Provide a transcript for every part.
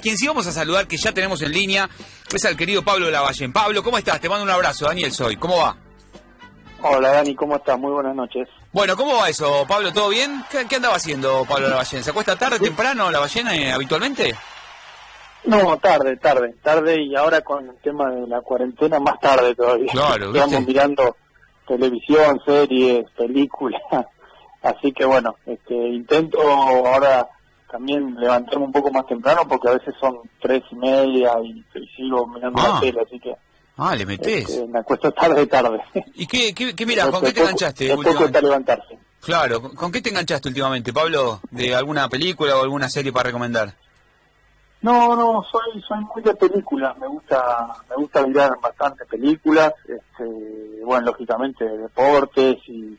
Quien sí vamos a saludar, que ya tenemos en línea, es al querido Pablo Lavallén. Pablo, ¿cómo estás? Te mando un abrazo, Daniel Soy. ¿Cómo va? Hola Dani, ¿cómo estás? Muy buenas noches. Bueno, ¿cómo va eso, Pablo? ¿Todo bien? ¿Qué, qué andaba haciendo Pablo Lavallén? ¿Se acuesta tarde, temprano, Lavallén, eh, habitualmente? No, tarde, tarde, tarde y ahora con el tema de la cuarentena más tarde todavía. Claro, ¿viste? Estamos mirando televisión, series, películas, así que bueno, este, intento ahora también levantarme un poco más temprano porque a veces son tres y media y, y sigo mirando Ah. la tele, así que Ah, le metés. este, me acuesto tarde, tarde. ¿Y qué, qué, qué mirás? ¿Con qué te enganchaste últimamente? levantarse. Claro, ¿con- ¿con qué te enganchaste últimamente, Pablo? ¿De alguna película o alguna serie para recomendar? No, no, soy soy muy de películas, me gusta me gusta mirar bastantes películas, este, bueno, lógicamente de deportes y,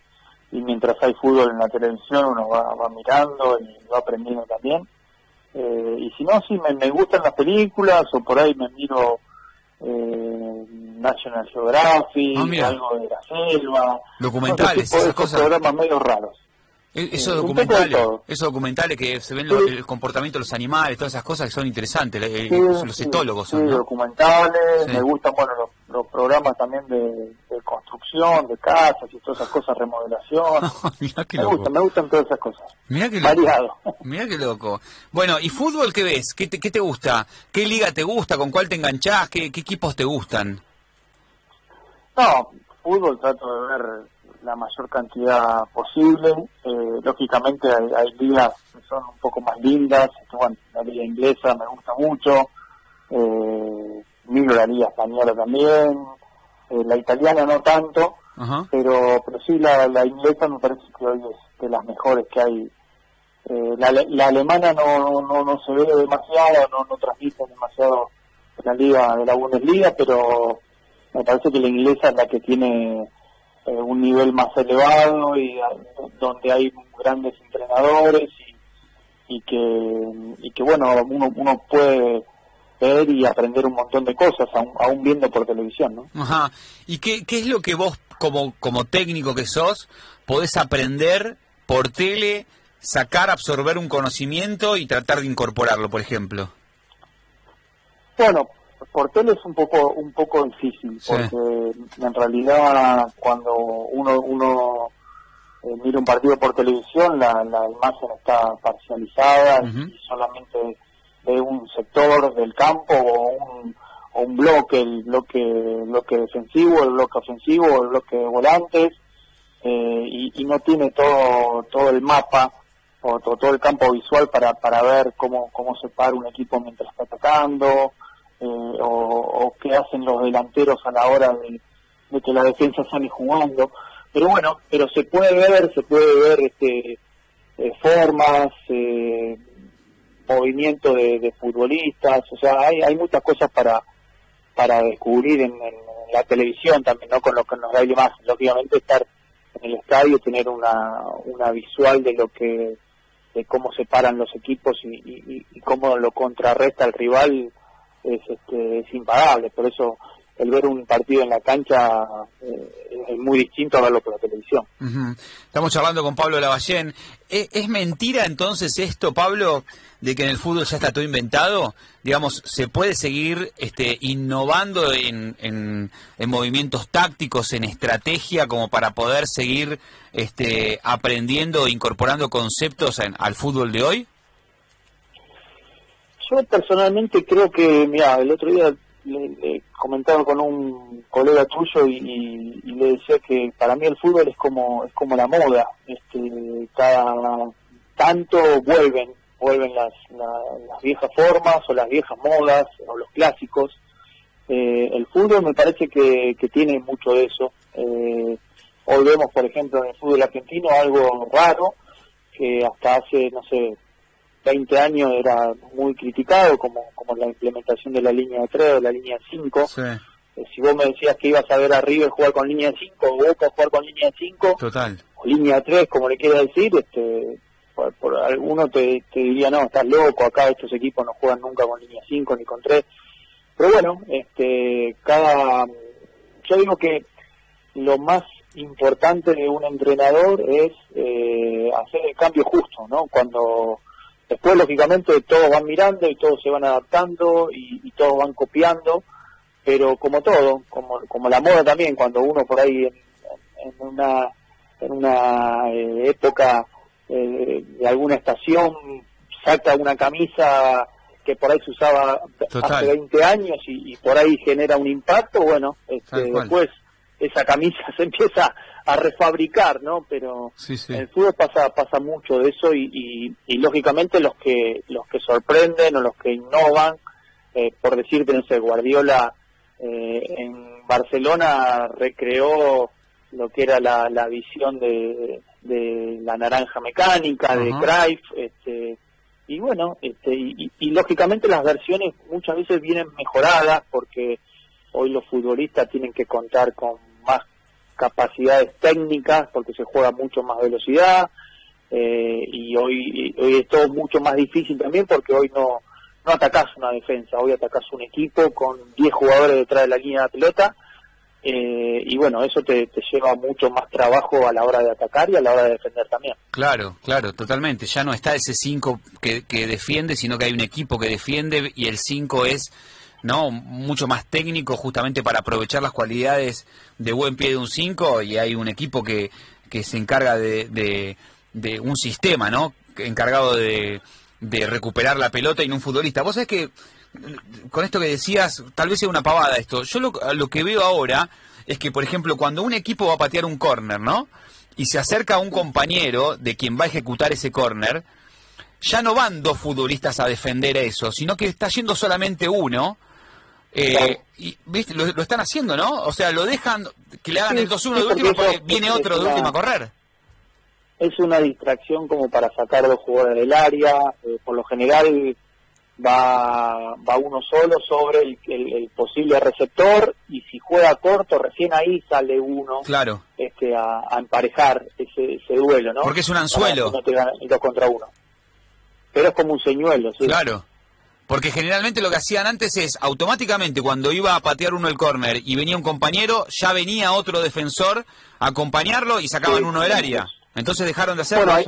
y mientras hay fútbol en la televisión uno va, va mirando y va aprendiendo también. Eh, y si no, sí, me, me gustan las películas o por ahí me miro eh, National Geographic, Ah, algo de la selva, Documentales, esas esos cosas. programas medio raros. E- Esos Eh, de documentales, esos documentales que se ven el comportamiento de los animales, todas esas cosas que son interesantes, eh, Sí, los etólogos sí, son, ¿no? documentales, me gustan bueno los, los programas también de, de construcción, de casas y todas esas cosas, remodelación. Mirá qué me loco. gustan, me gustan todas esas cosas. Mirá qué loco. Variado. Mirá qué loco. Bueno, ¿y fútbol qué ves? ¿Qué te, qué te gusta? ¿Qué liga te gusta? ¿Con cuál te enganchás? ¿Qué, qué equipos te gustan? No, fútbol trato de ver la mayor cantidad posible. Eh, lógicamente hay, hay ligas que son un poco más lindas. Bueno, la liga inglesa me gusta mucho. Eh, miro la liga española también. Eh, la italiana no tanto. Pero pero sí la, la inglesa me parece que hoy es de las mejores que hay Eh, la, la alemana no, no no se ve demasiado no no transmite demasiado la liga de la Bundesliga pero me parece que la inglesa es la que tiene eh, un nivel más elevado y ah, donde hay grandes entrenadores y, y que y que bueno uno uno puede ver y aprender un montón de cosas aún, aún viendo por televisión no Ajá. ¿Y qué, qué es lo que vos, como, como técnico que sos, podés aprender por tele, sacar, absorber un conocimiento y tratar de incorporarlo, por ejemplo? Bueno, por tele es un poco un poco difícil Sí. porque en realidad cuando uno uno eh, mira un partido por televisión la, la imagen está parcializada y solamente ve un sector del campo o un, o un bloque, el bloque bloque defensivo, el bloque ofensivo, el bloque de volantes eh, y, no tiene todo todo el mapa o to- todo el campo visual para para ver cómo cómo se para un equipo mientras está atacando eh, o, qué hacen los delanteros a la hora de, de que la defensa sale jugando. Pero bueno pero se puede ver se puede ver este eh, formas eh, movimiento de, de futbolistas o sea hay hay muchas cosas para para descubrir en, la televisión también no con lo que nos da imagen lógicamente estar en el estadio tener una una visual de lo que de cómo se paran los equipos y, y- y cómo lo contrarresta el rival es este es impagable por eso el ver un partido en la cancha eh, es muy distinto a verlo por la televisión Ujú. Estamos charlando con Pablo Lavallén. ¿E- ¿Es mentira entonces esto, Pablo, de que en el fútbol ya está todo inventado? Digamos, ¿se puede seguir este, innovando en, en- en movimientos tácticos, en estrategia, como para poder seguir este, aprendiendo e incorporando conceptos en- al fútbol de hoy? Yo personalmente creo que, mira, el otro día le, le comentaba con un colega tuyo y, le decía que para mí el fútbol es como es como la moda, este, cada tanto vuelven vuelven las, la- las viejas formas o las viejas modas o los clásicos. Eh, el fútbol me parece que, que tiene mucho de eso. Eh, hoy vemos, por ejemplo, en el fútbol argentino algo raro que hasta hace, no sé, 20 años era muy criticado, como, como la implementación de la línea de 3 o la línea de 5. Sí, Eh, si vos me decías que ibas a ver a River jugar con línea de 5 o Boca jugar con línea de 5 total. o línea de 3, como le quieras decir, este, por, por alguno te, te diría, no, estás loco, acá estos equipos no juegan nunca con línea 5 ni con 3. Pero bueno, este, cada, yo digo que lo más importante de un entrenador es eh, hacer el cambio justo, ¿no? Cuando Después, lógicamente, todos van mirando y todos se van adaptando y, todos van copiando, pero como todo, como, como la moda también, cuando uno por ahí en, una, en una eh, época eh, de alguna estación saca una camisa que por ahí se usaba hace 20 años y, por ahí genera un impacto, bueno, este, después esa camisa se empieza a refabricar, ¿no? Pero en el fútbol pasa pasa mucho de eso y, y, lógicamente los que los que sorprenden o los que innovan, eh, por decirte, no sé, Guardiola eh, en Barcelona recreó lo que era la, la visión de, de la naranja mecánica, de Cruyff, este, y bueno, este, y, y, lógicamente las versiones muchas veces vienen mejoradas porque hoy los futbolistas tienen que contar con más capacidades técnicas porque se juega mucho más velocidad eh, y hoy, hoy es todo mucho más difícil también porque hoy no, no atacás una defensa, hoy atacás un equipo con 10 jugadores detrás de la línea de pelota eh, y bueno, eso te, lleva mucho más trabajo a la hora de atacar y a la hora de defender también. Claro, claro, totalmente. Ya no está ese 5 que, que defiende, sino que hay un equipo que defiende y el 5 es no mucho más técnico justamente para aprovechar las cualidades de buen pie de un 5 y hay un equipo que, que se encarga de, de, un sistema, ¿no? Encargado de, de recuperar la pelota y no un futbolista. Vos sabés que con esto que decías, tal vez sea una pavada esto. Yo lo, lo que veo ahora es que, por ejemplo, cuando un equipo va a patear un córner, ¿no? Y se acerca a un compañero de quien va a ejecutar ese córner, ya no van dos futbolistas a defender eso, sino que está yendo solamente uno. Eh, y ¿viste? Lo, están haciendo, ¿no? O sea, lo dejan que le hagan el 2-1 de última porque viene otro de última a correr. Es una distracción como para sacar dos jugadores del área. Eh, por lo general, va, va uno solo sobre el, el, posible receptor y si juega corto recién ahí sale uno claro. este a, emparejar ese, ese, duelo no porque es un anzuelo no te dos contra uno pero es como un señuelo ¿sí? claro porque generalmente lo que hacían antes es automáticamente cuando iba a patear uno el córner y venía un compañero ya venía otro defensor a acompañarlo y sacaban uno del área. entonces dejaron de hacerlo hay,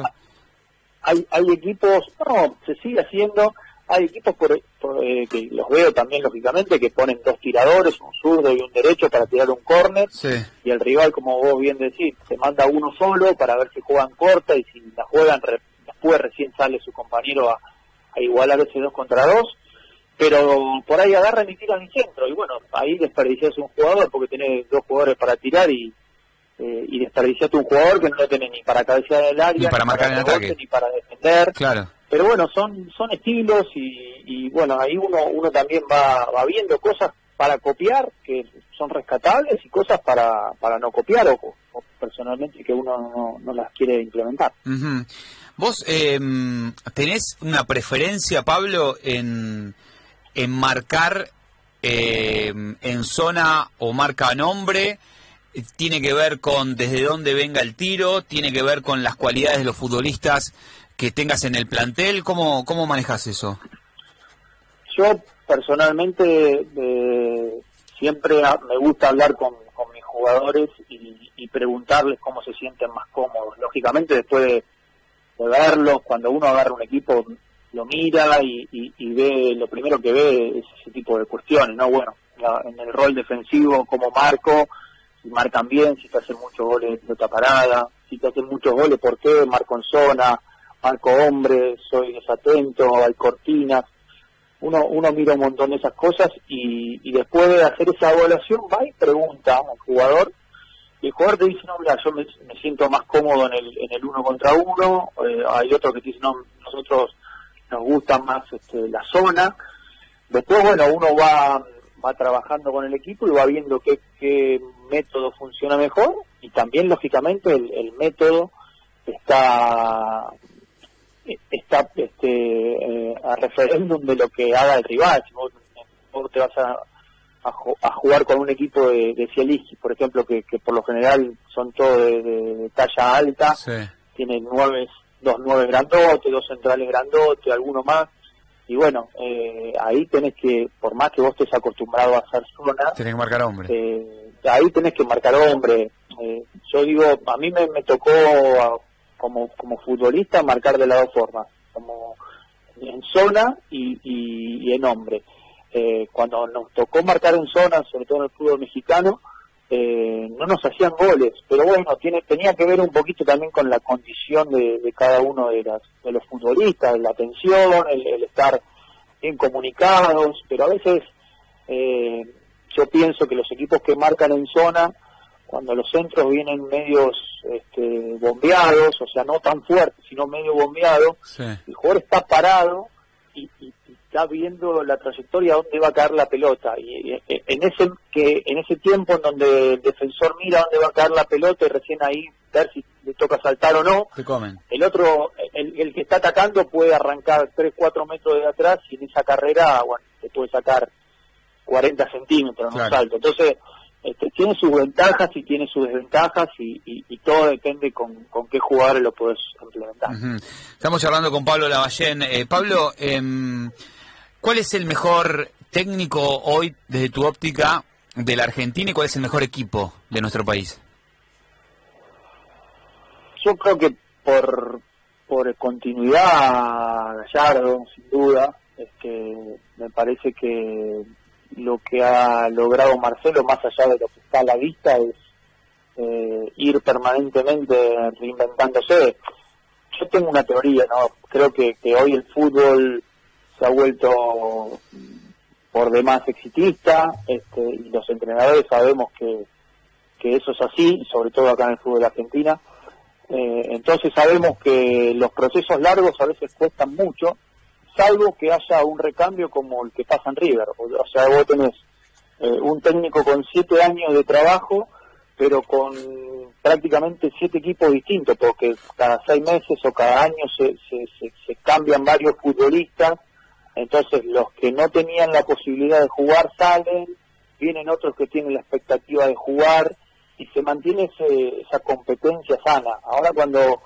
hay, hay equipos no se sigue haciendo. Hay equipos por, eh, que los veo también lógicamente que ponen dos tiradores, un zurdo y un derecho para tirar un córner. Y el rival, como vos bien decís, se manda uno solo para ver si juegan corta y si la juegan después recién sale su compañero a, igualar ese dos contra dos pero por ahí agarran y tiran el centro y bueno, ahí desperdicias un jugador porque tenés dos jugadores para tirar y eh, y desperdiciaste un jugador que no lo tenés ni para cabecear el área, ni para marcar el ataque, ni para defender. Claro pero bueno, son son estilos y, bueno, ahí uno uno también va, va viendo cosas para copiar que son rescatables y cosas para, para no copiar o, personalmente que uno no, las quiere implementar. ¿Vos em, tenés una preferencia, Pablo, en, en marcar em, en zona o marca nombre? ¿Tiene que ver con desde dónde venga el tiro? ¿Tiene que ver con las cualidades de los futbolistas que tengas en el plantel? ¿Cómo, cómo manejas eso? Yo personalmente eh, siempre me gusta hablar con, mis jugadores y, preguntarles cómo se sienten más cómodos. Lógicamente después de, verlos, cuando uno agarra un equipo lo mira y, ve, lo primero que ve es ese tipo de cuestiones, ¿no? Bueno, en el rol defensivo, como marco, si marcan bien, si te hacen muchos goles de pelota parada, si te hacen muchos goles, ¿por qué? Marco en zona, marco hombre, soy desatento, hay cortinas. Uno, uno mira un montón de esas cosas y, después de hacer esa evaluación va y pregunta al jugador el jugador te dice, no, mira, yo me, siento más cómodo en el, en el uno contra uno, eh, hay otro que te dice, no, nosotros nos gusta más este, la zona. Después, bueno, uno va, va trabajando con el equipo y va viendo qué, método funciona mejor y también, lógicamente, el, el método está está este, eh, a referéndum de lo que haga el rival. Si vos, te vas a, a, jugar con un equipo de, de por ejemplo, que, que, por lo general son todos de, talla alta, tienen nueve, dos nueve grandotes, dos centrales grandotes, alguno más. Y bueno, eh, ahí tenés que, por más que vos estés acostumbrado a hacer zona, tenés que marcar hombre. Eh, ahí tenés que marcar hombre. yo digo, a mí me, me tocó como, como futbolista marcar de las dos formas, como en zona y, en hombre. Eh, cuando nos tocó marcar en zona, sobre todo en el fútbol mexicano, eh, no nos hacían goles, pero bueno, tiene, tenía que ver un poquito también con la condición de, cada uno de, las, de los futbolistas, la atención, el, estar bien comunicados, pero a veces eh, yo pienso que los equipos que marcan en zona, cuando los centros vienen medios este, bombeados, o sea, no tan fuertes, sino medio bombeados, el jugador está parado y, está viendo la trayectoria dónde va a caer la pelota. Y, en ese que en ese tiempo en donde el defensor mira dónde va a caer la pelota y recién ahí ver si le toca saltar o no el otro el, que está atacando puede arrancar 3, 4 metros de atrás y en esa carrera bueno te puede sacar 40 centímetros no salto. Entonces este, tiene sus ventajas y tiene sus desventajas y, todo depende con, qué jugadores lo puedes implementar. Estamos hablando con Pablo Lavallén. Eh, Pablo, eh, ¿cuál es el mejor técnico hoy desde tu óptica de la Argentina y cuál es el mejor equipo de nuestro país? Yo creo que por, por continuidad, Gallardo, sin duda, es que me parece que lo que ha logrado Marcelo, más allá de lo que está a la vista, es eh, ir permanentemente reinventándose. Yo tengo una teoría, ¿no? Creo que, hoy el fútbol se ha vuelto por demás exitista este, y los entrenadores sabemos que, que eso es así, sobre todo acá en el fútbol de Argentina. Eh, entonces sabemos que los procesos largos a veces cuestan mucho salvo que haya un recambio como el que pasa en River. O, sea, vos tenés eh, un técnico con siete años de trabajo, pero con prácticamente siete equipos distintos, porque cada seis meses o cada año se, se, cambian varios futbolistas, entonces los que no tenían la posibilidad de jugar salen, vienen otros que tienen la expectativa de jugar y se mantiene esa competencia sana. Ahora cuando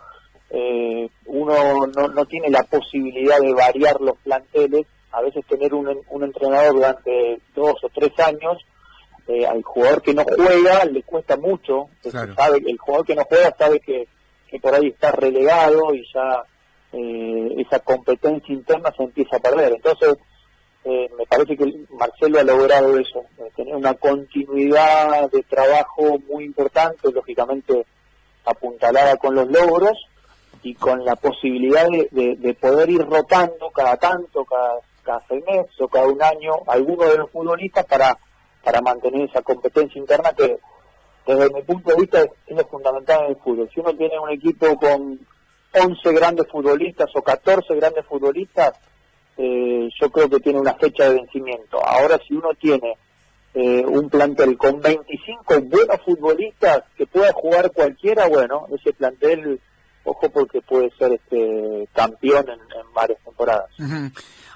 eh, uno no, no, tiene la posibilidad de variar los planteles, a veces tener un, un entrenador durante dos o tres años, eh, al jugador que no juega le cuesta mucho, sabe, el jugador que no juega sabe que, que por ahí está relegado y ya eh, esa competencia interna se empieza a perder. Entonces, eh, me parece que Marcelo ha logrado eso, tener una continuidad de trabajo muy importante, lógicamente apuntalada con los logros, y con la posibilidad de, poder ir rotando cada tanto, cada, cada seis meses o cada un año, algunos de los futbolistas para, para mantener esa competencia interna que desde mi punto de vista es, lo fundamental en el fútbol. Si uno tiene un equipo con 11 grandes futbolistas o 14 grandes futbolistas, eh, yo creo que tiene una fecha de vencimiento. Ahora si uno tiene eh, un plantel con 25 buenos futbolistas que pueda jugar cualquiera, bueno, ese plantel ojo porque puede ser este campeón en, varias temporadas.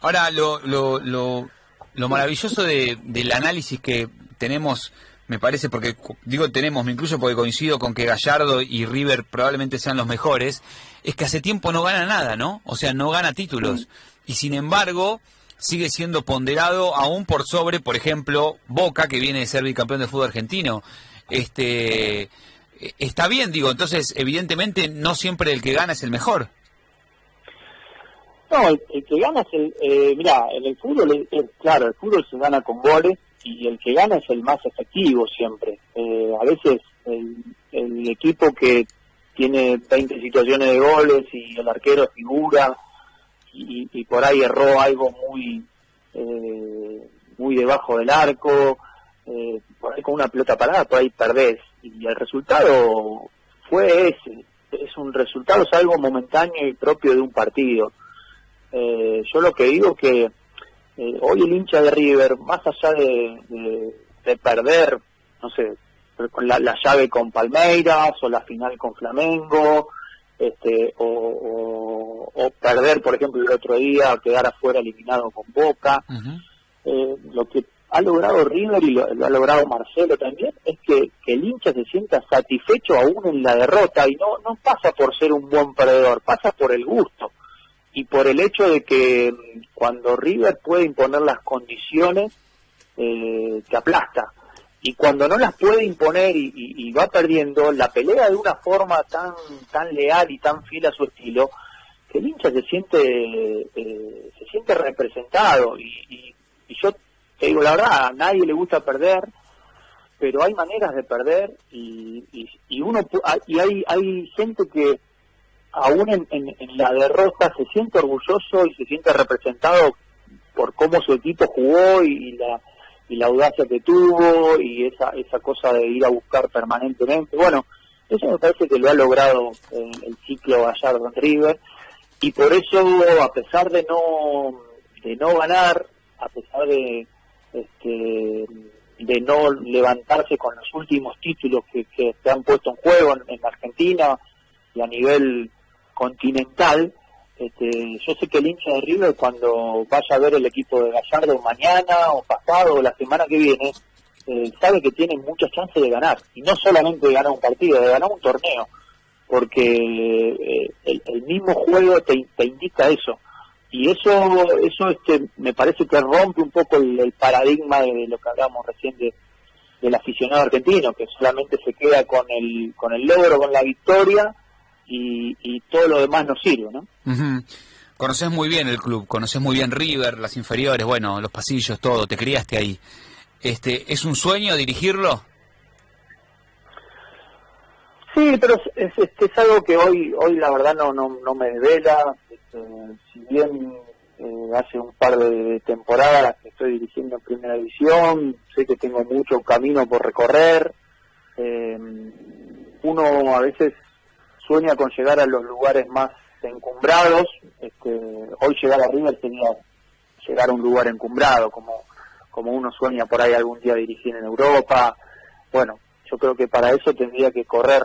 Ahora, lo, lo, lo, maravilloso del análisis que tenemos, me parece, porque digo tenemos, me incluyo porque coincido con que Gallardo y River probablemente sean los mejores, es que hace tiempo no gana nada, ¿no? O sea, no gana títulos. Y sin embargo, sigue siendo ponderado aún por sobre, por ejemplo, Boca, que viene de ser bicampeón de fútbol argentino. Este está bien, digo, entonces evidentemente no siempre el que gana es el mejor. No, el, que gana es el, eh, mira, en el fútbol, claro, el fútbol se gana con goles y el que gana es el más efectivo siempre. Eh, a veces el, equipo que tiene 20 situaciones de goles y el arquero figura y, y por ahí erró algo muy, eh, muy debajo del arco, eh, por ahí con una pelota parada, por ahí perdés. Y el resultado fue ese. Es un resultado, es algo momentáneo y propio de un partido. Eh, yo lo que digo que eh, hoy el hincha de River, más allá de, perder, no sé, la, la, llave con Palmeiras o la final con Flamengo, este, o, o, perder, por ejemplo, el otro día, quedar afuera eliminado con Boca, eh, lo que ha logrado River y lo, ha logrado Marcelo también, es que, el hincha se sienta satisfecho aún en la derrota y no, no pasa por ser un buen perdedor, pasa por el gusto y por el hecho de que cuando River puede imponer las condiciones, eh, te aplasta. Y cuando no las puede imponer y, va perdiendo, la pelea de una forma tan, tan leal y tan fiel a su estilo, que el hincha se siente eh, se siente representado y, y, yo te digo la verdad, a nadie le gusta perder, pero hay maneras de perder y, y, uno y hay hay gente que aún en, en, la derrota se siente orgulloso y se siente representado por cómo su equipo jugó y, la y la audacia que tuvo y esa esa cosa de ir a buscar permanentemente. Bueno eso me parece que lo ha logrado el ciclo Gallardo en River y por eso a pesar de no de no ganar a pesar de este de no levantarse con los últimos títulos que, que se han puesto en juego en, Argentina y a nivel continental. Este, yo sé que el hincha de River cuando vaya a ver el equipo de Gallardo mañana o pasado o la semana que viene eh, sabe que tiene muchas chances de ganar. Y no solamente de ganar un partido de ganar un torneo. Porque eh, el, mismo juego te, indica eso. Y eso eso este me parece que rompe un poco el, paradigma de, lo que hablábamos recién de, del aficionado argentino que solamente se queda con el con el logro con la victoria y, y todo lo demás no sirve no Conoces muy bien el club, conoces muy bien River, las inferiores, bueno, los pasillos, todo, te criaste ahí. Este, ¿Es un sueño dirigirlo? Sí, pero es, es, algo que hoy hoy la verdad no no, no me desvela. Este, si bien eh, hace un par de temporadas que estoy dirigiendo en Primera División, sé que tengo mucho camino por recorrer. Eh, uno a veces sueña con llegar a los lugares más encumbrados. Este, hoy llegar a River sería llegar a un lugar encumbrado, como, como uno sueña por ahí algún día dirigir en Europa. Bueno, yo creo que para eso tendría que correr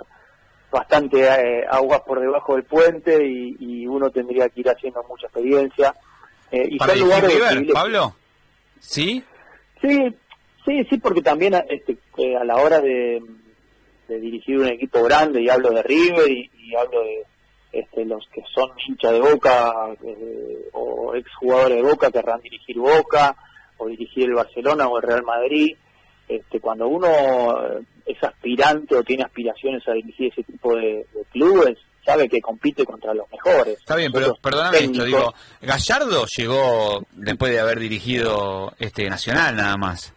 bastante eh, aguas por debajo del puente y, uno tendría que ir haciendo mucha experiencia. Eh, y ¿Para River, Pablo? ¿Sí? Sí, sí, sí, porque también este, eh, a la hora de, dirigir un equipo grande, y hablo de River y, hablo de este, los que son hinchas de Boca o exjugadores de Boca querrán dirigir Boca o dirigir el Barcelona o el Real Madrid. Este, cuando uno es aspirante o tiene aspiraciones a dirigir ese tipo de, clubes, sabe que compite contra los mejores. Está bien, pero perdóname esto, digo, Gallardo llegó después de haber dirigido este Nacional nada más.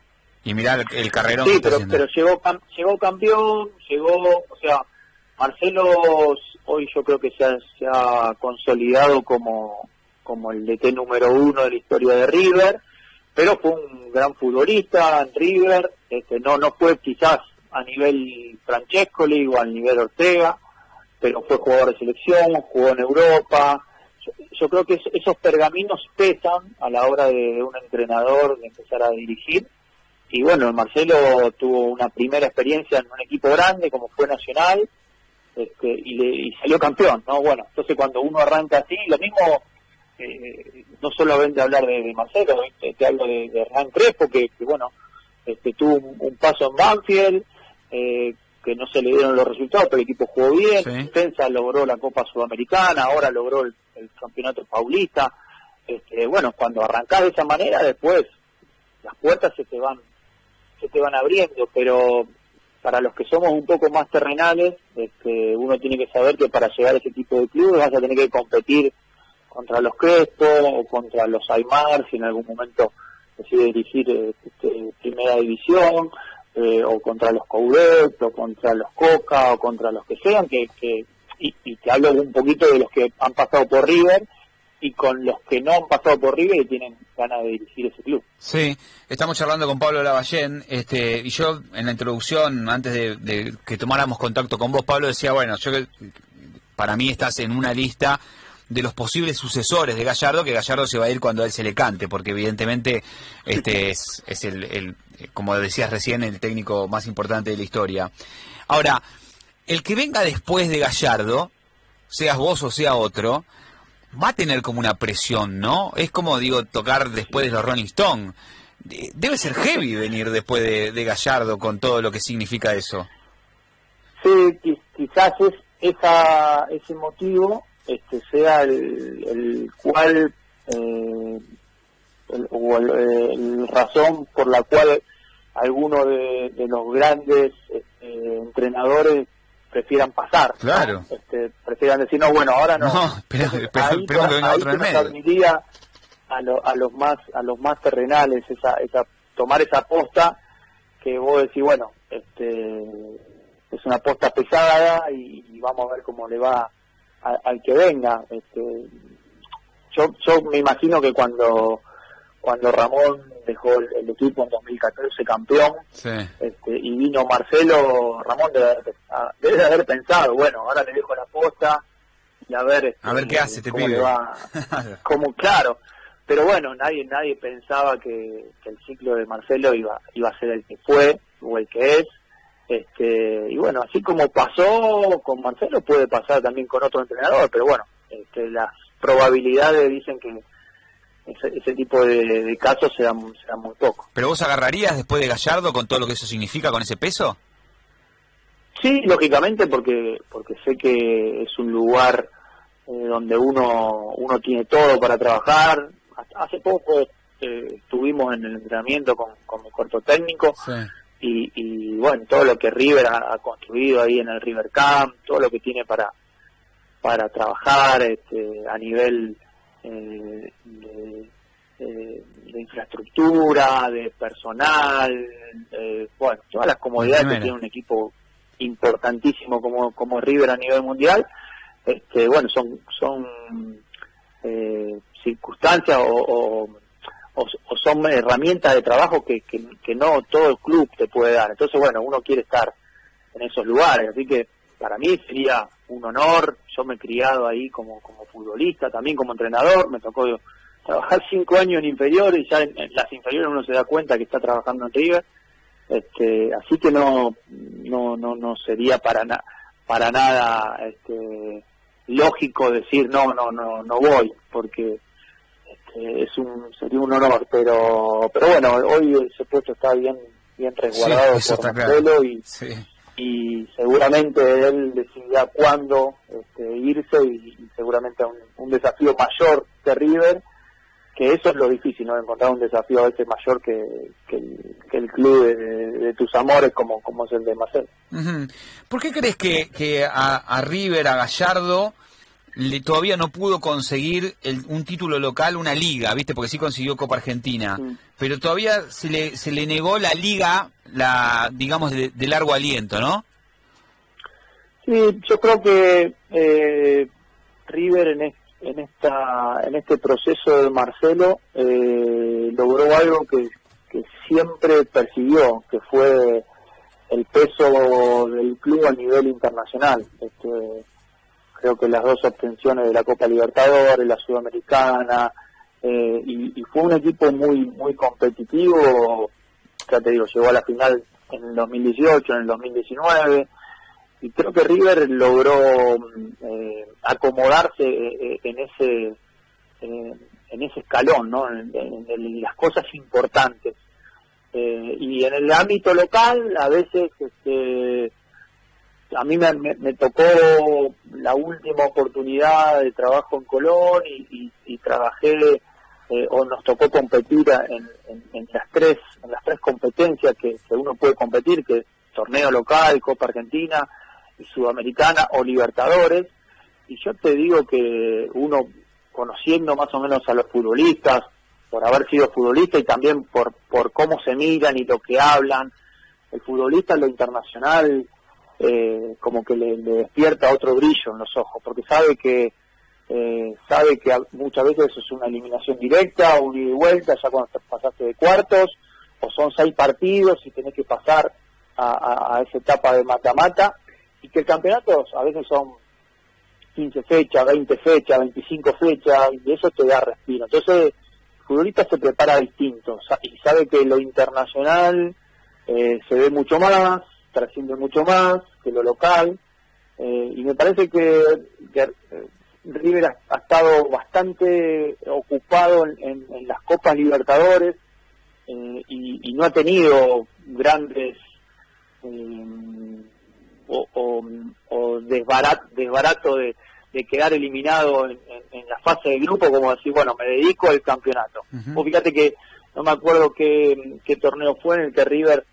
Y mirar el carrerón sí, pero, pero llegó, llegó campeón, llegó, o sea, Marcelo hoy yo creo que se ha, se ha consolidado como, como el DT número uno de la historia de River, pero fue un gran futbolista en River, este, no, no fue quizás a nivel Francescoli o al nivel Ortega, pero fue jugador de selección, jugó en Europa. Yo, creo que esos pergaminos pesan a la hora de, un entrenador de empezar a dirigir. Y bueno, Marcelo tuvo una primera experiencia en un equipo grande como fue Nacional este, y, le, salió campeón, ¿no? Bueno, entonces cuando uno arranca así, lo mismo, eh, no solamente hablar de, Marcelo, te, hablo de, de Hernán Crespo, que, bueno, este, tuvo un, paso en Banfield, eh, que no se le dieron los resultados, pero el equipo jugó bien, Defensa logró la Copa Sudamericana, ahora logró el, Campeonato Paulista. Este, bueno, cuando arrancás de esa manera, después las puertas se te van se te van abriendo, pero para los que somos un poco más terrenales, este, uno tiene que saber que para llegar a ese tipo de clubes vas a tener que competir contra los Crespo o contra los Aymar, si en algún momento decide dirigir este, primera división, eh, o contra los Coudet, o contra los Coca, o contra los que sean, que, que y, y, te hablo un poquito de los que han pasado por River y con los que no han pasado por River y tienen ganas de dirigir ese club. Sí, estamos charlando con Pablo Lavallén, este, y yo en la introducción, antes de, que tomáramos contacto con vos, Pablo decía, bueno, yo para mí estás en una lista de los posibles sucesores de Gallardo, que Gallardo se va a ir cuando a él se le cante, porque evidentemente este es, es el, como decías recién, el técnico más importante de la historia. Ahora, el que venga después de Gallardo, seas vos o sea otro, va a tener como una presión, ¿no? Es como, digo, tocar después de los Rolling Stones. Debe ser heavy venir después de, Gallardo con todo lo que significa eso. Sí, quizás es esa, ese motivo este, sea el, cual eh, o el, razón por la cual algunos de, los grandes este, entrenadores prefieran pasar. Claro. Este, prefieran decir, no, bueno, ahora no. No, pero, pero, ahí, que venga otro en medio. A, a, los más a los más terrenales esa, esa tomar esa posta que vos decís bueno este es una posta pesada y, vamos a ver cómo le va al que venga este yo yo me imagino que cuando cuando Ramón dejó el, equipo en 2014 campeón este, y vino Marcelo, Ramón ah, debe, haber pensado, bueno, ahora le dejo la posta y a ver, a ver qué este, hace este pibe. como claro, pero bueno, nadie nadie pensaba que, el ciclo de Marcelo iba iba a ser el que fue o el que es. Este, y bueno, así como pasó con Marcelo, puede pasar también con otro entrenador, pero bueno, este, las probabilidades dicen que ese, tipo de, casos se dan, muy poco. ¿Pero vos agarrarías después de Gallardo con todo lo que eso significa, con ese peso? Sí, lógicamente, porque porque sé que es un lugar eh, donde uno uno tiene todo para trabajar. Hace poco eh, estuvimos en el entrenamiento con, mi cuerpo técnico y, bueno, todo lo que River ha, construido ahí en el River Camp, todo lo que tiene para para trabajar este, a nivel eh, de, infraestructura, de personal, bueno, todas las comodidades que tiene un equipo importantísimo como, como River a nivel mundial, este, bueno, son, son eh, circunstancias o, o, son herramientas de trabajo que, que, no todo el club te puede dar. Entonces, bueno, uno quiere estar en esos lugares, así que para mí sería un honor, yo me he criado ahí como, como futbolista, también como entrenador, me tocó trabajar cinco años en inferiores. Y ya en, las inferiores uno se da cuenta que está trabajando en River, este, así que no, no, no, no sería para, para nada este, lógico decir no, no, no, no voy, porque este, es un, sería un honor, pero, pero bueno, hoy ese puesto está bien, bien resguardado por Marcelo y, y seguramente él decidirá cuándo este, irse y, seguramente un, un, desafío mayor que River, que eso es lo difícil, ¿no? Encontrar un desafío a veces mayor que, el, club de, tus amores como, como es el de Marcelo. ¿Por qué crees que, que a, River, a Gallardo, le, todavía no pudo conseguir un título local, una liga, ¿viste? Porque sí consiguió Copa Argentina, pero todavía se le, se le negó la liga la digamos de, largo aliento, ¿no? Sí, yo creo que eh, River en, en esta en este proceso de Marcelo eh, logró algo que, que siempre persiguió, que fue el peso del club a nivel internacional. Este, creo que las dos obtenciones de la Copa Libertadores, la Sudamericana, eh, y, y, fue un equipo muy muy competitivo ya te digo, llegó a la final en el 2018, en el 2019, y creo que River logró eh, acomodarse eh, eh, en ese en ese escalón, ¿no? En, las cosas importantes. y en el ámbito local, a veces, este, a mí me, tocó la última oportunidad de trabajo en Colón y, y trabajé eh, o nos tocó competir en, las tres en las tres competencias que, uno puede competir que es torneo local Copa Argentina y Sudamericana o Libertadores y yo te digo que uno conociendo más o menos a los futbolistas por haber sido futbolista y también por por cómo se miran y lo que hablan el futbolista lo internacional eh, como que le despierta otro brillo en los ojos porque sabe que eh, sabe que muchas veces es una eliminación directa, un ida y vuelta, ya cuando pasaste de cuartos, o son seis partidos y tenés que pasar a, esa etapa de mata-mata, y que el campeonato a veces son 15 fechas, 20 fechas, 25 fechas, y eso te da respiro. Entonces, el futbolista se prepara distinto, y sabe que lo internacional eh, se ve mucho más, trasciende mucho más que lo local, eh, y me parece que, que River ha, estado bastante ocupado en, las Copas Libertadores eh, y, no ha tenido grandes eh, o, desbarato de, quedar eliminado en, la fase de grupo, como decir, bueno, me dedico al campeonato. O fíjate que no me acuerdo qué, torneo fue en el que River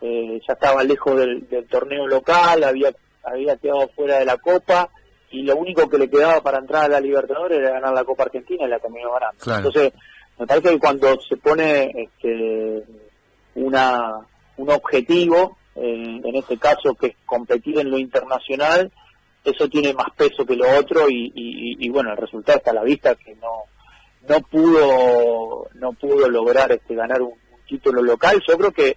eh, ya estaba lejos del, torneo local, había había quedado fuera de la Copa y lo único que le quedaba para entrar a la Libertadores era ganar la Copa Argentina y la terminó ganando. Entonces, me parece que cuando se pone este, una un objetivo, eh, en este caso que es competir en lo internacional, eso tiene más peso que lo otro y, bueno, el resultado está a la vista que no no pudo no pudo lograr este ganar un, título local. Yo creo que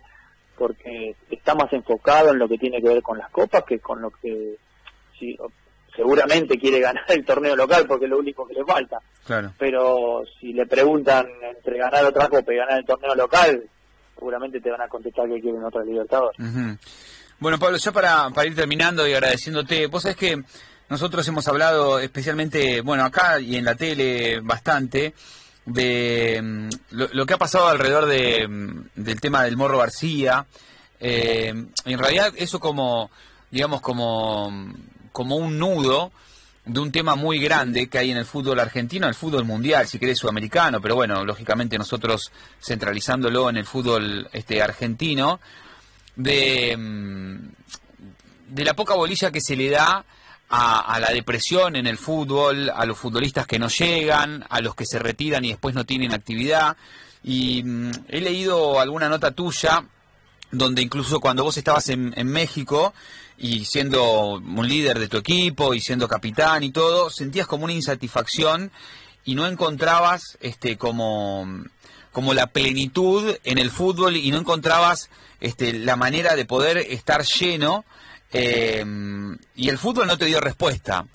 porque está más enfocado en lo que tiene que ver con las copas que con lo que sí, seguramente quiere ganar el torneo local porque es lo único que le falta. Pero si le preguntan entre ganar otra copa y ganar el torneo local, seguramente te van a contestar que quieren otra Libertadores. Bueno, Pablo, ya para, para ir terminando y agradeciéndote, vos sabés que nosotros hemos hablado especialmente, bueno, acá y en la tele bastante, de mm, lo, que ha pasado alrededor de, mm, del tema del Morro García. Eh, en realidad eso como, digamos, como, como un nudo de un tema muy grande que hay en el fútbol argentino, el fútbol mundial, si querés sudamericano, pero bueno, lógicamente nosotros centralizándolo en el fútbol este argentino, de, mm, de la poca bolilla que se le da a, la depresión en el fútbol, a los futbolistas que no llegan, a los que se retiran y después no tienen actividad. Y mm, he leído alguna nota tuya donde incluso cuando vos estabas en, en, México y siendo un líder de tu equipo y siendo capitán y todo, sentías como una insatisfacción y no encontrabas este como como la plenitud en el fútbol y no encontrabas este, la manera de poder estar lleno eh, y el fútbol no te dio respuesta.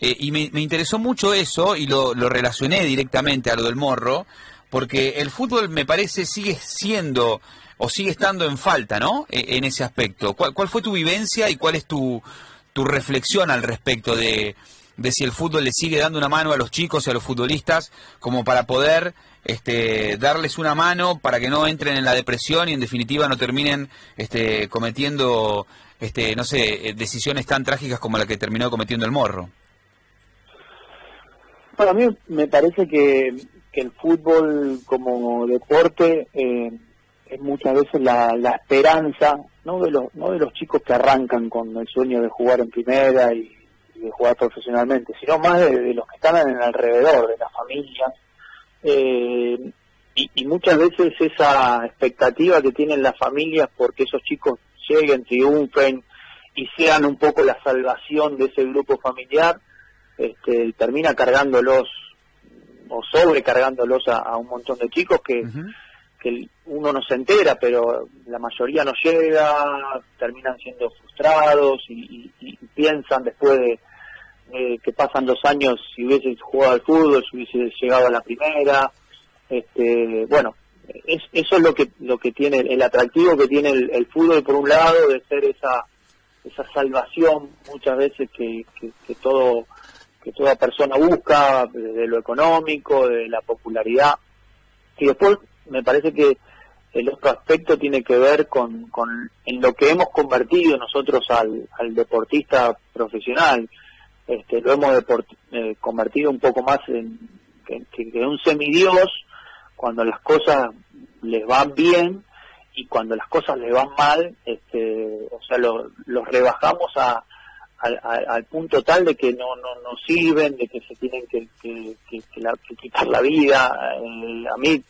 Eh, y me, interesó mucho eso y lo, relacioné directamente a lo del morro, porque el fútbol me parece sigue siendo o sigue estando en falta, ¿no? E, en ese aspecto. ¿Cuál, ¿Cuál, fue tu vivencia y cuál es tu, tu reflexión al respecto de, de si el fútbol le sigue dando una mano a los chicos y a los futbolistas como para poder este, darles una mano para que no entren en la depresión y en definitiva no terminen este, cometiendo, este, no sé, decisiones tan trágicas como la que terminó cometiendo el Morro. Para mí me parece que, el fútbol como deporte eh, es muchas veces la, esperanza, no de, los, no de los chicos que arrancan con el sueño de jugar en primera y, de jugar profesionalmente, sino más de, de, los que están en el alrededor, de las familias, eh, y, muchas veces esa expectativa que tienen las familias porque esos chicos lleguen, triunfen y sean un poco la salvación de ese grupo familiar, este, termina cargándolos o sobrecargándolos a, un montón de chicos que, que uno no se entera, pero la mayoría no llega, terminan siendo frustrados y piensan después de, que pasan dos años si hubiese jugado al fútbol, si hubiese llegado a la primera. Este, bueno, eso es lo que lo que tiene el atractivo que tiene el, fútbol por un lado de ser esa esa salvación muchas veces que, que, todo que toda persona busca desde lo económico, de la popularidad. Y después me parece que el otro aspecto tiene que ver con, con en lo que hemos convertido nosotros al, al deportista profesional este, lo hemos eh, convertido un poco más en, un semidios cuando las cosas les van bien y cuando las cosas les van mal, este, o sea, los rebajamos a, al punto tal de que no, no, no sirven, de que se tienen que, que, quitar la vida. Eh, a mí,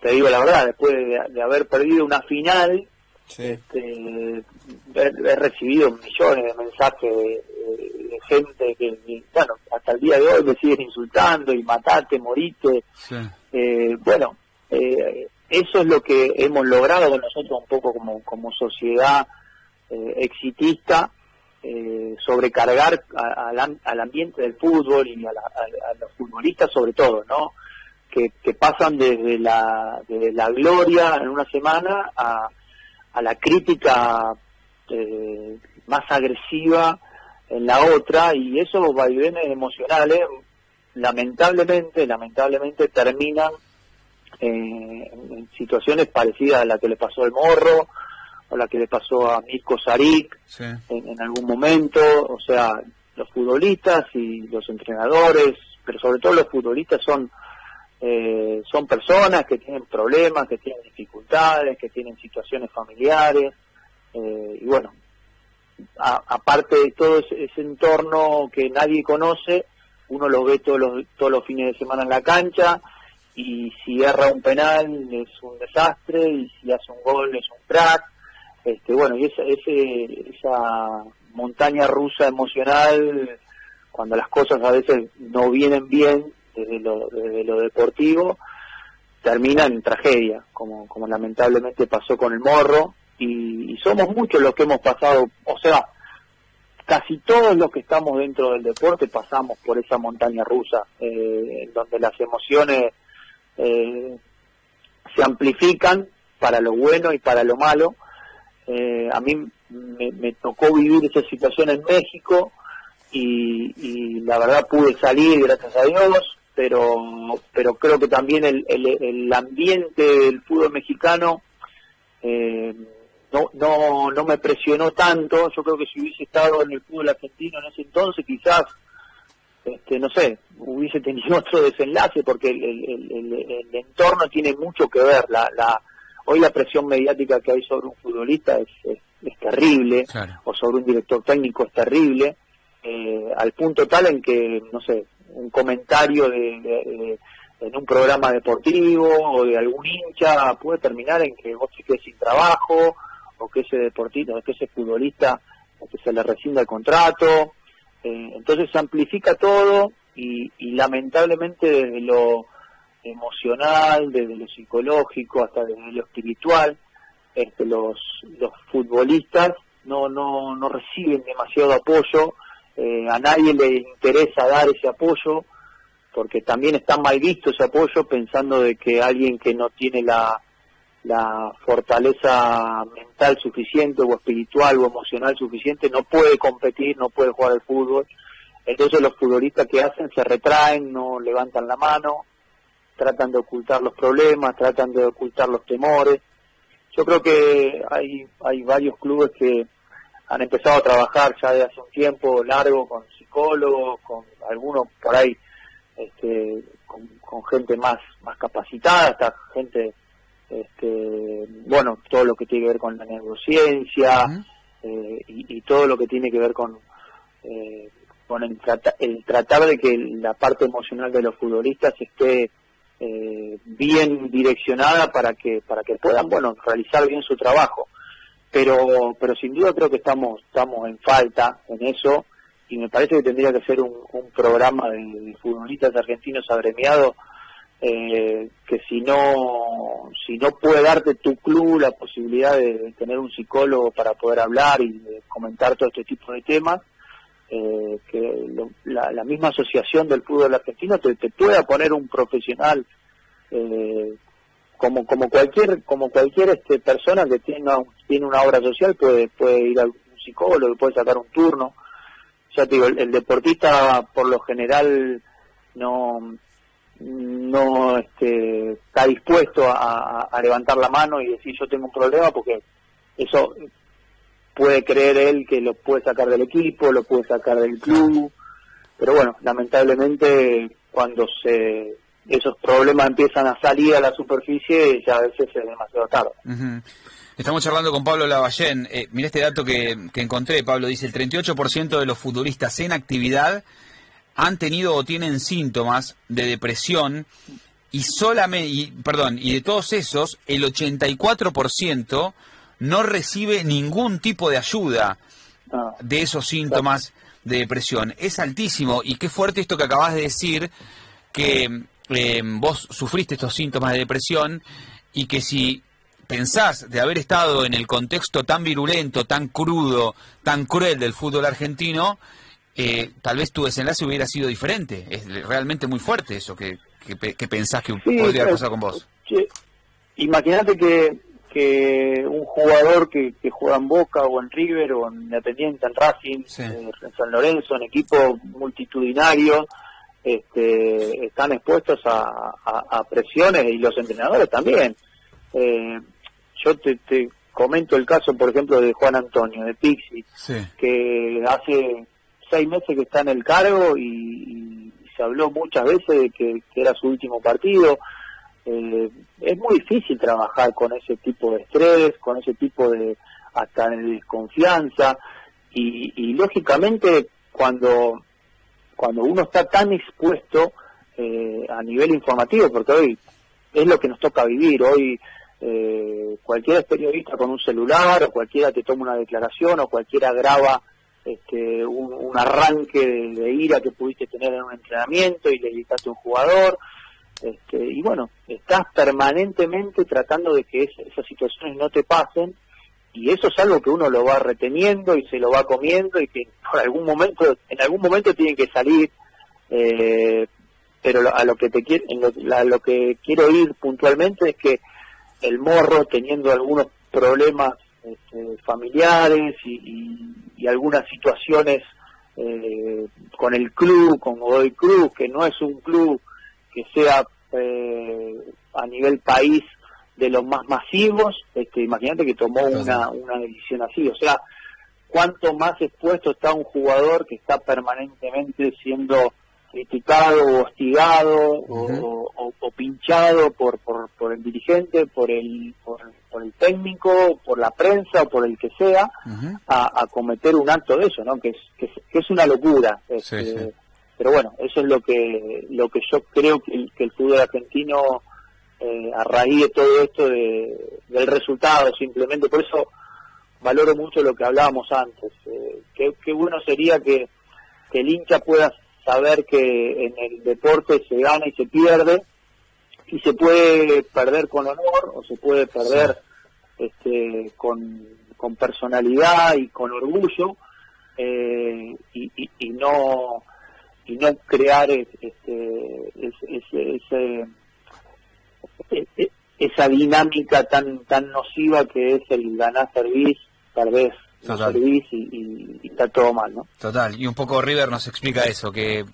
te digo la verdad, después de haber perdido una final, este, he, recibido millones de mensajes de, gente que, bueno, hasta el día de hoy me siguen insultando y matate, morite. Eh, bueno, eh, eso es lo que hemos logrado con nosotros un poco como, como sociedad eh, exitista, sobrecargar al ambiente del fútbol y a, los futbolistas sobre todo, ¿no? Que, que pasan desde la, desde la gloria en una semana a a la crítica eh, más agresiva en la otra y esos vaivenes emocionales lamentablemente lamentablemente terminan eh, en situaciones parecidas a la que le pasó al Morro o la que le pasó a Mirko Sarik en, algún momento o sea los futbolistas y los entrenadores pero sobre todo los futbolistas son eh, son personas que tienen problemas, que tienen dificultades, que tienen situaciones familiares, eh, y bueno, aparte de todo ese, entorno que nadie conoce, uno lo ve todos los, todos los fines de semana en la cancha y si erra un penal es un desastre y si hace un gol es un crack. Este, bueno, y esa, ese, esa montaña rusa emocional, cuando las cosas a veces no vienen bien desde lo, lo deportivo, termina en tragedia, como, como lamentablemente pasó con el morro, y, somos muchos los que hemos pasado, o sea, casi todos los que estamos dentro del deporte pasamos por esa montaña rusa, eh, donde las emociones eh, se amplifican para lo bueno y para lo malo. Eh, a mí me, tocó vivir esa situación en México y, y, la verdad pude salir, gracias a Dios, pero, pero creo que también el, el, ambiente del fútbol mexicano eh, no, no, no me presionó tanto. Yo creo que si hubiese estado en el fútbol argentino en ese entonces, quizás, este, no sé, hubiese tenido otro desenlace, porque el, el, entorno tiene mucho que ver. La, la, hoy la presión mediática que hay sobre un futbolista es, es, terrible, o sobre un director técnico es terrible, eh, al punto tal en que, no sé, un comentario de, en un programa deportivo o de algún hincha puede terminar en que vos te sin trabajo o que ese deportista o que ese futbolista que se le rescinda el contrato. Eh, entonces se amplifica todo y, lamentablemente desde lo emocional, desde lo psicológico hasta desde lo espiritual, este, los, los futbolistas no, no, no reciben demasiado apoyo eh, a nadie le interesa dar ese apoyo, porque también está mal visto ese apoyo pensando de que alguien que no tiene la, fortaleza mental suficiente o espiritual o emocional suficiente no puede competir, no puede jugar al fútbol. Entonces los futbolistas que hacen se retraen, no levantan la mano, tratan de ocultar los problemas, tratan de ocultar los temores. Yo creo que hay, hay varios clubes que han empezado a trabajar ya de hace un tiempo largo con psicólogos, con algunos por ahí, este, con, gente más, más capacitada, hasta gente, este, bueno, todo lo que tiene que ver con la neurociencia eh, y, todo lo que tiene que ver con, eh, con el, el, tratar de que la parte emocional de los futbolistas esté eh, bien direccionada para que para que puedan bueno realizar bien su trabajo pero pero sin duda creo que estamos estamos en falta en eso y me parece que tendría que ser un, programa de, futbolistas argentinos agremiados eh, que si no si no puede darte tu club la posibilidad de, tener un psicólogo para poder hablar y comentar todo este tipo de temas eh, que la, misma asociación del fútbol argentino te, te pueda poner un profesional eh, como como cualquier como cualquier este persona que tiene una, tiene una obra social puede puede ir a un psicólogo puede sacar un turno. Ya te digo el, deportista por lo general no no este, está dispuesto a, levantar la mano y decir yo tengo un problema porque eso puede creer él que lo puede sacar del equipo lo puede sacar del club. Pero bueno lamentablemente cuando se esos problemas empiezan a salir a la superficie ya a veces es demasiado tarde. Estamos charlando con Pablo Lavallén. Eh, mira este dato que, encontré, Pablo. Dice, el 38% de los futbolistas en actividad han tenido o tienen síntomas de depresión y solamente, y, perdón, y de todos esos, el 84% no recibe ningún tipo de ayuda ah. de esos síntomas de depresión. Es altísimo y qué fuerte esto que acabas de decir, que eh, vos sufriste estos síntomas de depresión y que si pensás de haber estado en el contexto tan virulento, tan crudo, tan cruel del fútbol argentino, eh, tal vez tu desenlace hubiera sido diferente. Es realmente muy fuerte eso que, que, pensás que podría pasar con vos. Imagínate que, que un jugador que, que, juega en Boca o en River o en Independiente, en Racing, eh, en San Lorenzo, en equipo multitudinario, este, están expuestos a, presiones y los entrenadores también. Eh, yo te, comento el caso, por ejemplo, de Juan Antonio, de Pixi, que hace seis meses que está en el cargo y, se habló muchas veces de que, era su último partido. Eh, es muy difícil trabajar con ese tipo de estrés, con ese tipo de hasta de desconfianza. y, y lógicamente cuando cuando uno está tan expuesto eh, a nivel informativo, porque hoy es lo que nos toca vivir, hoy eh, cualquiera es periodista con un celular, o cualquiera te toma una declaración, o cualquiera graba este, un, arranque de, ira que pudiste tener en un entrenamiento y le gritaste a un jugador, este, y bueno, estás permanentemente tratando de que esas situaciones no te pasen, y eso es algo que uno lo va reteniendo y se lo va comiendo y que por algún momento en algún momento tiene que salir eh, pero a lo que te quiero a lo que quiero ir puntualmente es que el morro teniendo algunos problemas este, familiares y, algunas situaciones eh, con el club con Godoy Cruz que no es un club que sea eh, a nivel país de los más masivos, este, imagínate que tomó una, una decisión así, o sea, cuánto más expuesto está un jugador que está permanentemente siendo criticado o hostigado o, pinchado por, por, el dirigente, por el, por, el técnico, por la prensa o por el que sea, a, cometer un acto de eso, ¿no? Que es, que es, una locura. Este, pero bueno, eso es lo que, lo que yo creo que el, que el fútbol argentino eh, a raíz de todo esto de, del resultado simplemente. Por eso valoro mucho lo que hablábamos antes. Eh, qué, bueno sería que, el hincha pueda saber que en el deporte se gana y se pierde y se puede perder con honor o se puede perder este, con, con personalidad y con orgullo eh, y, y, no y no crear este, ese, ese esa dinámica tan tan nociva que es el ganar service, tal vez service y, está todo mal, ¿no? Total, y un poco River nos explica eso, que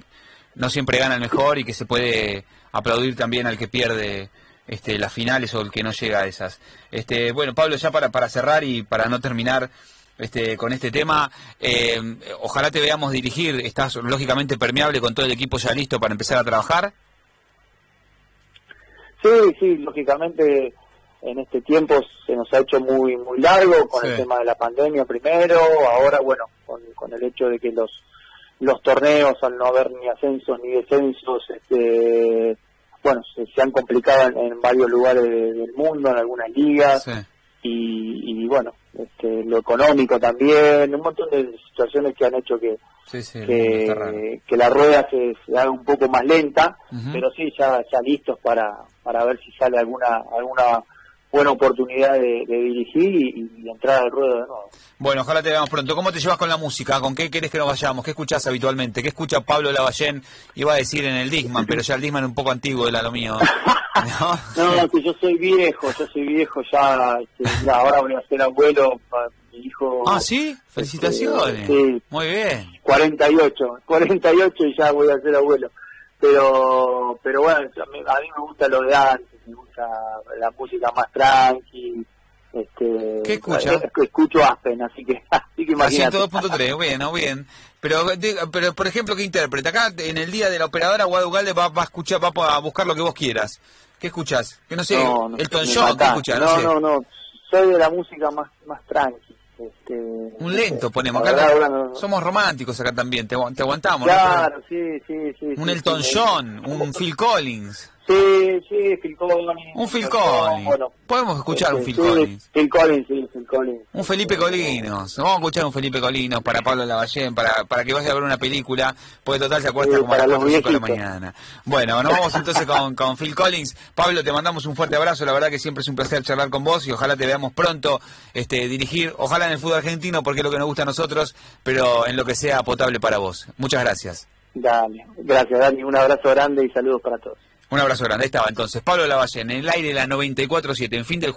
no siempre gana el mejor y que se puede aplaudir también al que pierde este, las finales o el que no llega a esas. Este, bueno, Pablo, ya para, para cerrar y para no terminar este, con este tema, eh, ojalá te veamos dirigir, estás lógicamente permeable con todo el equipo ya listo para empezar a trabajar. Sí, sí, lógicamente en este tiempo se nos ha hecho muy muy largo con el tema de la pandemia primero, ahora bueno, con, el hecho de que los los torneos al no haber ni ascensos ni descensos, este, bueno, se, han complicado en, varios lugares del mundo, en algunas ligas, y, bueno, este, lo económico también, un montón de situaciones que han hecho que, que, la rueda se, haga un poco más lenta, pero sí, ya, ya listos para, para ver si sale alguna alguna buena oportunidad de, dirigir y, entrar al ruedo de nuevo. Bueno, ojalá te veamos pronto. ¿Cómo te llevas con la música? ¿Con qué querés que nos vayamos? ¿Qué escuchás habitualmente? ¿Qué escucha Pablo Lavallén? Iba a decir en el Disman, pero ya el Disman es un poco antiguo, era lo mío. ¿No? que yo soy viejo, yo soy viejo, ya, este, ahora voy a ser abuelo hijo. Ah, ¿sí? Este, Felicitaciones. sí. Muy bien. 48, 48 y ya voy a ser abuelo pero pero bueno, a mí, me gusta lo de antes, me gusta la música más tranqui. Este, ¿Qué escucha? Eh, escucho Aspen, así que, así que imagínate. 102.3, bien, ¿no? Bien. Pero, pero, por ejemplo, ¿qué interpreta? Acá, en el día de la operadora, Guadalupe va, va a escuchar, va a buscar lo que vos quieras. ¿Qué escuchás? Que no sé, el Ton John, ¿qué escuchás? No, no, no, soy de la música más, más tranqui. Este, un lento ponemos acá. Somos románticos acá también, te, aguantamos. Claro, sí, sí, sí. Un Elton John, un Phil Collins. Sí, sí, Phil Collins. Un Phil Collins. Podemos escuchar un Phil Collins. Phil Collins, sí, Phil Collins. Un Felipe Colinos. Vamos a escuchar un Felipe Colinos para Pablo Lavallén, para, para que vaya a ver una película, porque total se acuesta como a las 4 de la mañana. Bueno, nos vamos entonces con, con Phil Collins. Pablo, te mandamos un fuerte abrazo. La verdad que siempre es un placer charlar con vos y ojalá te veamos pronto este, dirigir, ojalá en el fútbol argentino, porque es lo que nos gusta a nosotros, pero en lo que sea potable para vos. Muchas gracias. Dale, gracias Dani, un abrazo grande y saludos para todos. Un abrazo grande. Estaba entonces Pablo Lavalle en el aire la 94.7 en fin del